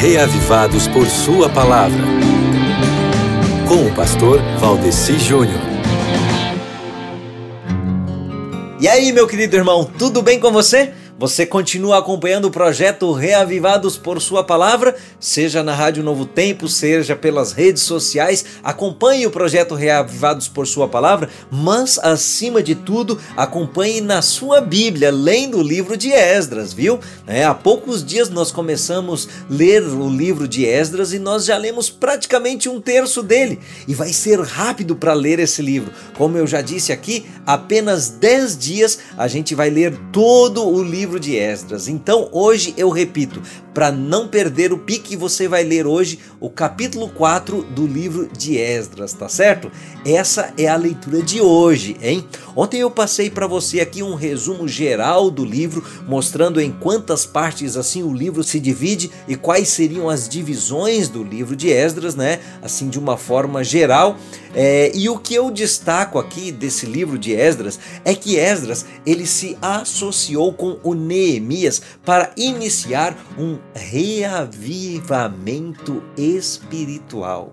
reavivados por Sua palavra. Com o pastor Valdeci Júnior. E aí, meu querido irmão, tudo bem com você? Você continua acompanhando o projeto Reavivados por Sua Palavra, seja na Rádio Novo Tempo, seja pelas redes sociais. Acompanhe o projeto Reavivados por Sua Palavra, mas acima de tudo, acompanhe na sua Bíblia, lendo o livro de Esdras, viu? É, há poucos dias nós começamos a ler o livro de Esdras e nós já lemos praticamente um terço dele. E vai ser rápido para ler esse livro. Como eu já disse aqui, apenas 10 dias a gente vai ler todo o livro livro de Esdras. Então hoje eu repito, para não perder o pique, você vai ler hoje o capítulo 4 do livro de Esdras, tá certo? Essa é a leitura de hoje, hein? Ontem eu passei para você aqui um resumo geral do livro, mostrando em quantas partes assim o livro se divide e quais seriam as divisões do livro de Esdras, né? Assim de uma forma geral. É, e o que eu destaco aqui desse livro de Esdras é que Esdras ele se associou com o Neemias para iniciar um reavivamento espiritual.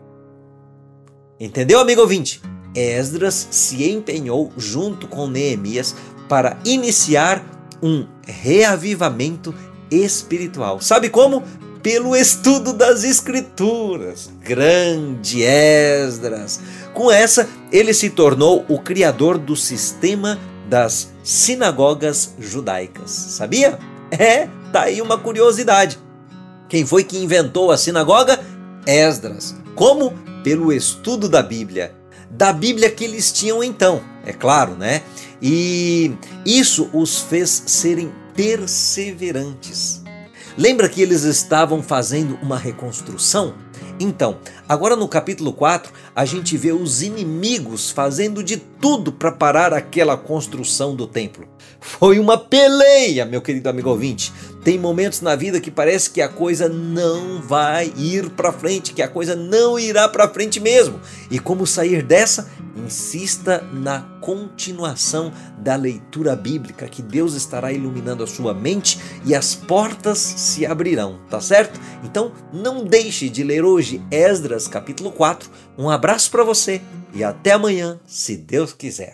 Entendeu, amigo ouvinte? Esdras se empenhou junto com Neemias para iniciar um reavivamento espiritual. Sabe como? Pelo estudo das Escrituras. Grande Esdras! Com essa, ele se tornou o criador do sistema das sinagogas judaicas. Sabia? É, tá aí uma curiosidade. Quem foi que inventou a sinagoga? Esdras. Como? Pelo estudo da Bíblia. Da Bíblia que eles tinham então, é claro, né? E isso os fez serem perseverantes. Lembra que eles estavam fazendo uma reconstrução? Então, agora no capítulo 4, a gente vê os inimigos fazendo de tudo para parar aquela construção do templo. Foi uma peleia, meu querido amigo ouvinte. Tem momentos na vida que parece que a coisa não vai ir para frente, que a coisa não irá para frente mesmo. E como sair dessa? Insista na continuação da leitura bíblica, que Deus estará iluminando a sua mente e as portas se abrirão, tá certo? Então, não deixe de ler hoje Esdras capítulo 4. Um abraço para você e até amanhã, se Deus quiser.